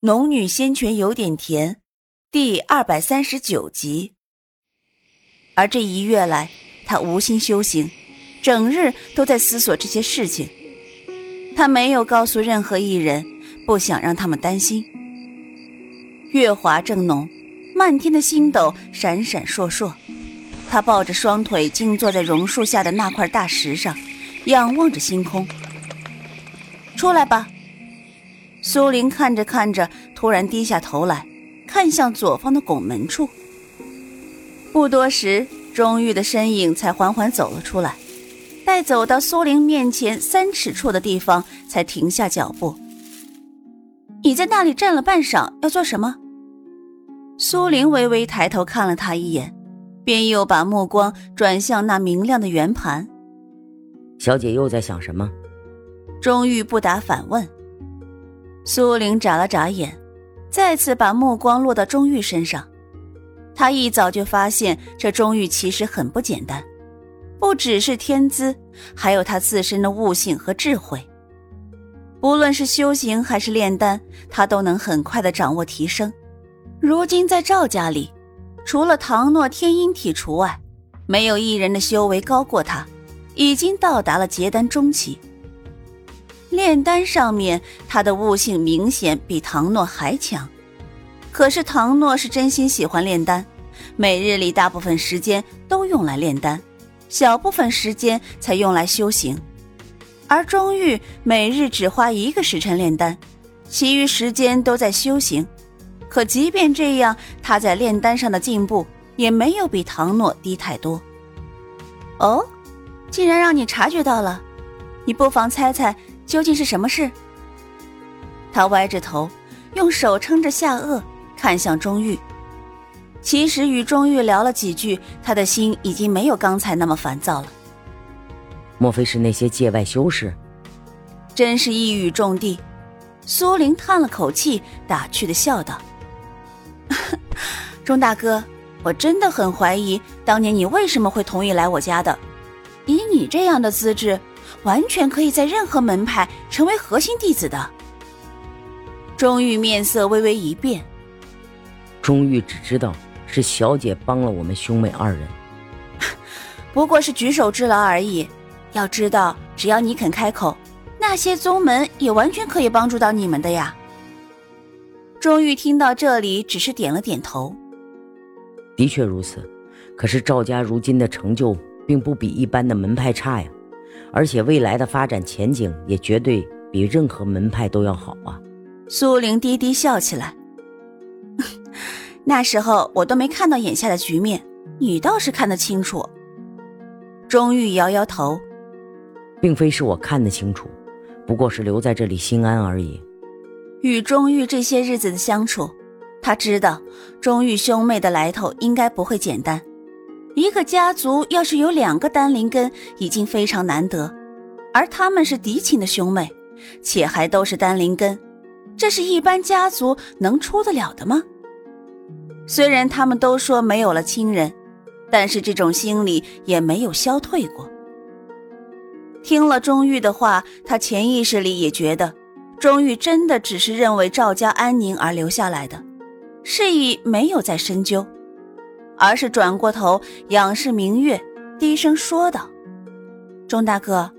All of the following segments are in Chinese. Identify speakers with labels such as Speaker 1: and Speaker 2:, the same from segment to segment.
Speaker 1: 农女仙泉有点甜，第二百三十九集。而这一月来，他无心修行，整日都在思索这些事情。他没有告诉任何一人，不想让他们担心。月华正浓，漫天的星斗闪闪烁烁。他抱着双腿，静坐在榕树下的那块大石上，仰望着星空。出来吧。苏玲看着看着，突然低下头来，看向左方的拱门处。不多时，钟玉的身影才缓缓走了出来，待走到苏玲面前三尺处的地方，才停下脚步。你在那里站了半晌，要做什么？苏玲微微抬头看了他一眼，便又把目光转向那明亮的圆盘。
Speaker 2: 小姐又在想什么？
Speaker 1: 钟玉不答，反问。苏玲眨了眨眼，再次把目光落到钟玉身上。她一早就发现这钟玉其实很不简单，不只是天资，还有他自身的悟性和智慧。不论是修行还是炼丹，他都能很快的掌握提升。如今在赵家里，除了唐诺天阴体除外，没有一人的修为高过他，已经到达了结丹中期。炼丹上面，他的悟性明显比唐诺还强。可是唐诺是真心喜欢炼丹，每日里大部分时间都用来炼丹，小部分时间才用来修行。而钟玉每日只花一个时辰炼丹，其余时间都在修行。可即便这样，他在炼丹上的进步也没有比唐诺低太多。哦，竟然让你察觉到了，你不妨猜猜。究竟是什么事？他歪着头，用手撑着下颚，看向钟玉。其实与钟玉聊了几句，他的心已经没有刚才那么烦躁了。
Speaker 2: 莫非是那些界外修士？
Speaker 1: 真是一语中的。苏玲叹了口气，打趣的笑道：“钟大哥，我真的很怀疑当年你为什么会同意来我家的。以你这样的资质。”完全可以在任何门派成为核心弟子的。钟玉面色微微一变。
Speaker 2: 钟玉只知道是小姐帮了我们兄妹二人，
Speaker 1: 不过是举手之劳而已。要知道，只要你肯开口，那些宗门也完全可以帮助到你们的呀。钟玉听到这里，只是点了点头。
Speaker 2: 的确如此，可是赵家如今的成就，并不比一般的门派差呀。而且未来的发展前景也绝对比任何门派都要好啊！
Speaker 1: 苏玲低低笑起来。那时候我都没看到眼下的局面，你倒是看得清楚。钟玉摇摇头，
Speaker 2: 并非是我看得清楚，不过是留在这里心安而已。
Speaker 1: 与钟玉这些日子的相处，他知道钟玉兄妹的来头应该不会简单。一个家族要是有两个丹灵根，已经非常难得，而他们是嫡亲的兄妹，且还都是丹灵根，这是一般家族能出得了的吗？虽然他们都说没有了亲人，但是这种心理也没有消退过。听了钟玉的话，他潜意识里也觉得，钟玉真的只是认为赵家安宁而留下来的，是以没有再深究。而是转过头仰视明月，低声说道：“钟大哥，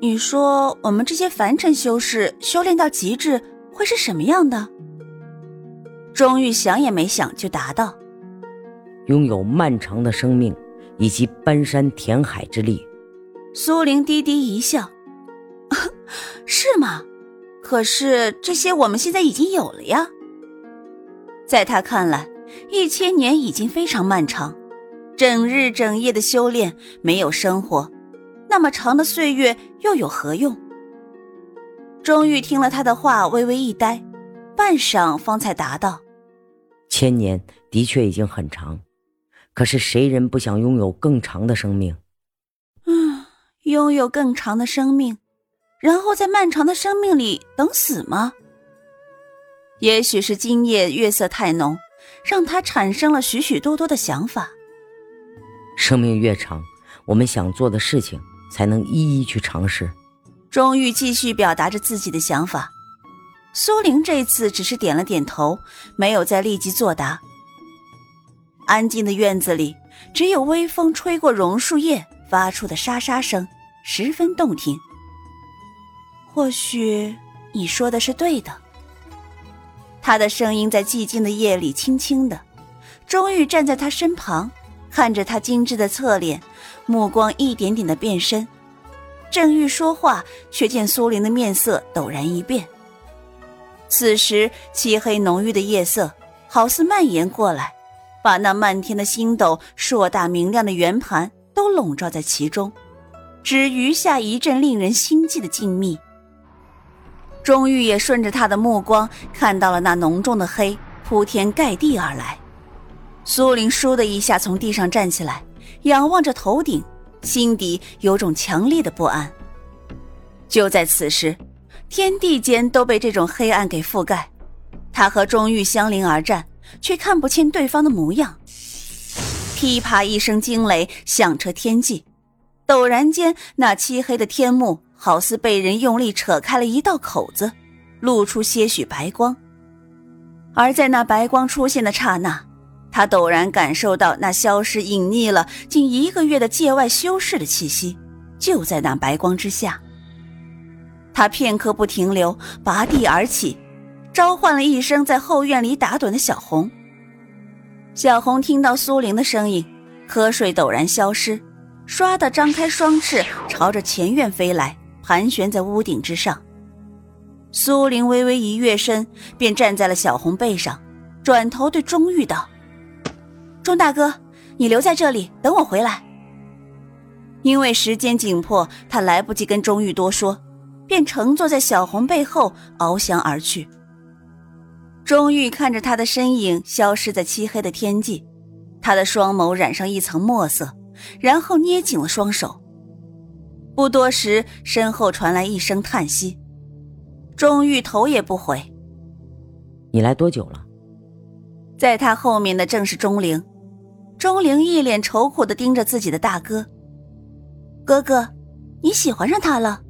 Speaker 1: 你说我们这些凡尘修士修炼到极致会是什么样的？”钟玉想也没想就答道：“
Speaker 2: 拥有漫长的生命以及搬山填海之力。”
Speaker 1: 苏玲低低一笑：“ 是吗？可是这些我们现在已经有了呀。”在他看来。一千年已经非常漫长，整日整夜的修炼，没有生活，那么长的岁月又有何用？钟玉听了他的话，微微一呆，半晌方才答道：“
Speaker 2: 千年的确已经很长，可是谁人不想拥有更长的生命？
Speaker 1: 嗯，拥有更长的生命，然后在漫长的生命里等死吗？也许是今夜月色太浓。”让他产生了许许多多的想法。
Speaker 2: 生命越长，我们想做的事情才能一一去尝试。
Speaker 1: 钟玉继续表达着自己的想法。苏玲这次只是点了点头，没有再立即作答。安静的院子里，只有微风吹过榕树叶发出的沙沙声，十分动听。或许你说的是对的。他的声音在寂静的夜里轻轻的。钟玉站在他身旁，看着他精致的侧脸，目光一点点的变深。正欲说话，却见苏玲的面色陡然一变。此时，漆黑浓郁的夜色好似蔓延过来，把那漫天的星斗、硕大明亮的圆盘都笼罩在其中，只余下一阵令人心悸的静谧。钟玉也顺着他的目光看到了那浓重的黑铺天盖地而来。苏玲倏的一下从地上站起来，仰望着头顶，心底有种强烈的不安。就在此时。天地间都被这种黑暗给覆盖，他和钟玉相邻而战，却看不清对方的模样。噼啪一声惊雷响彻天际，陡然间，那漆黑的天幕好似被人用力扯开了一道口子，露出些许白光。而在那白光出现的刹那，他陡然感受到那消失隐匿了近一个月的界外修士的气息，就在那白光之下。他片刻不停留，拔地而起，召唤了一声在后院里打盹的小红。小红听到苏玲的声音，瞌睡陡然消失，唰的张开双翅，朝着前院飞来，盘旋在屋顶之上。苏玲微微一跃身，便站在了小红背上，转头对钟玉道：“钟大哥，你留在这里等我回来。”因为时间紧迫，他来不及跟钟玉多说。便乘坐在小红背后翱翔而去。钟玉看着他的身影消失在漆黑的天际，他的双眸染上一层墨色，然后捏紧了双手。不多时，身后传来一声叹息。钟玉头也不回：“
Speaker 2: 你来多久了？”
Speaker 1: 在他后面的正是钟灵。钟灵一脸愁苦的盯着自己的大哥：“哥哥，你喜欢上他了？”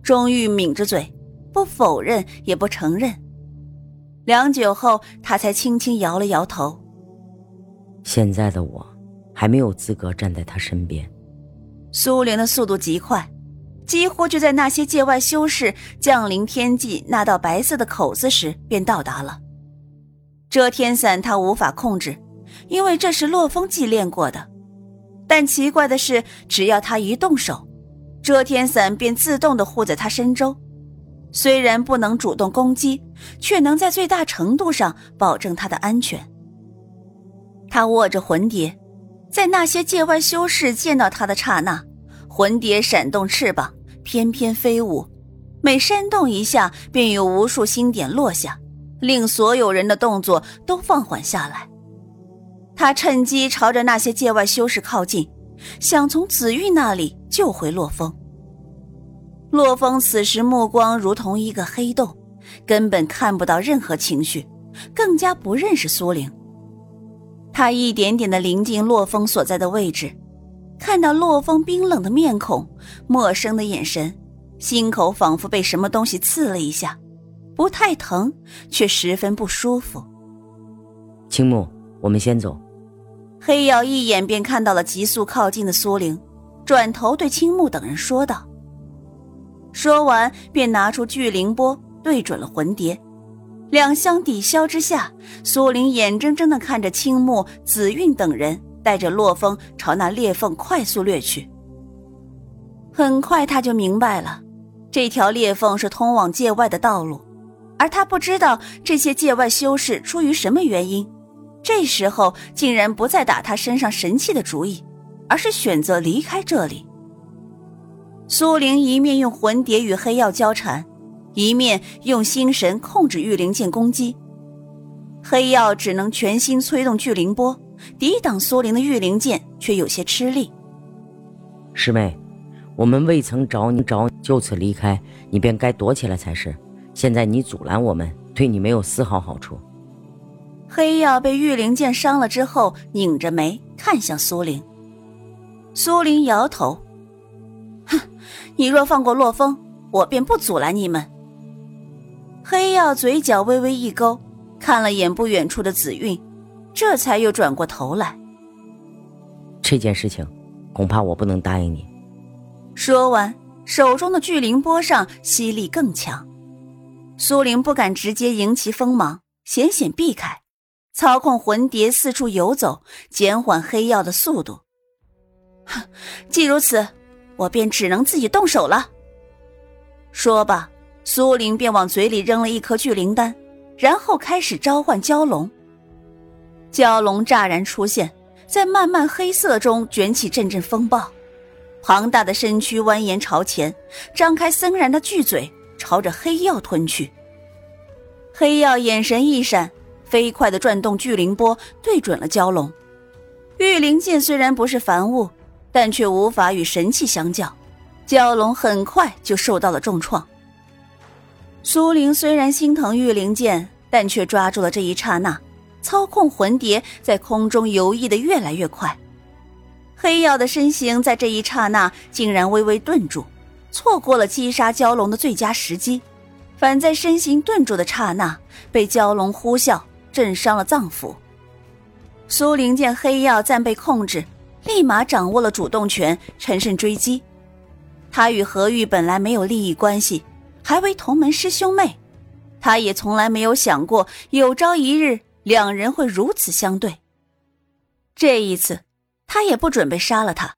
Speaker 1: 钟玉抿着嘴，不否认也不承认。良久后，他才轻轻摇了摇头。
Speaker 2: 现在的我，还没有资格站在他身边。
Speaker 1: 苏玲的速度极快，几乎就在那些界外修士降临天际那道白色的口子时便到达了。遮天伞他无法控制，因为这是洛风祭炼过的。但奇怪的是，只要他一动手。遮天伞便自动的护在他身周，虽然不能主动攻击，却能在最大程度上保证他的安全。他握着魂蝶，在那些界外修士见到他的刹那，魂蝶闪动翅膀，翩翩飞舞，每扇动一下，便有无数星点落下，令所有人的动作都放缓下来。他趁机朝着那些界外修士靠近。想从紫玉那里救回洛风。洛风此时目光如同一个黑洞，根本看不到任何情绪，更加不认识苏玲。他一点点的临近洛风所在的位置，看到洛风冰冷的面孔、陌生的眼神，心口仿佛被什么东西刺了一下，不太疼，却十分不舒服。
Speaker 2: 青木，我们先走。
Speaker 1: 黑曜一眼便看到了急速靠近的苏玲，转头对青木等人说道。说完，便拿出巨灵波，对准了魂蝶。两相抵消之下，苏玲眼睁睁地看着青木、紫韵等人带着洛风朝那裂缝快速掠去。很快，他就明白了，这条裂缝是通往界外的道路，而他不知道这些界外修士出于什么原因。这时候竟然不再打他身上神器的主意，而是选择离开这里。苏玲一面用魂蝶与黑曜交缠，一面用心神控制御灵剑攻击。黑曜只能全心催动巨灵波，抵挡苏灵的御灵剑，却有些吃力。
Speaker 2: 师妹，我们未曾找你找，就此离开，你便该躲起来才是。现在你阻拦我们，对你没有丝毫好处。
Speaker 1: 黑曜被御灵剑伤了之后，拧着眉看向苏灵。苏灵摇头：“哼，你若放过洛风，我便不阻拦你们。”黑曜嘴角微微一勾，看了眼不远处的紫韵，这才又转过头来。
Speaker 2: 这件事情，恐怕我不能答应你。
Speaker 1: 说完，手中的巨灵波上吸力更强，苏玲不敢直接迎其锋芒，险险避开，操控魂蝶四处游走，减缓黑曜的速度。哼，既如此，我便只能自己动手了。说罢。苏玲便往嘴里扔了一颗聚灵丹，然后开始召唤蛟龙。蛟龙乍然出现在漫漫黑色中，卷起阵阵风暴，庞大的身躯蜿蜒朝前，张开森然的巨嘴，朝着黑曜吞去。黑曜眼神一闪，飞快的转动聚灵波，对准了蛟龙。御灵剑虽然不是凡物，但却无法与神器相较，蛟龙很快就受到了重创。苏玲虽然心疼玉灵剑，但却抓住了这一刹那，操控魂蝶在空中游弋的越来越快。黑曜的身形在这一刹那竟然微微顿住，错过了击杀蛟龙的最佳时机，反在身形顿住的刹那被蛟龙呼啸震伤了脏腑。苏玲见黑曜暂被控制，立马掌握了主动权，乘胜追击。他与何玉本来没有利益关系。还为同门师兄妹，他也从来没有想过有朝一日两人会如此相对。这一次，他也不准备杀了他，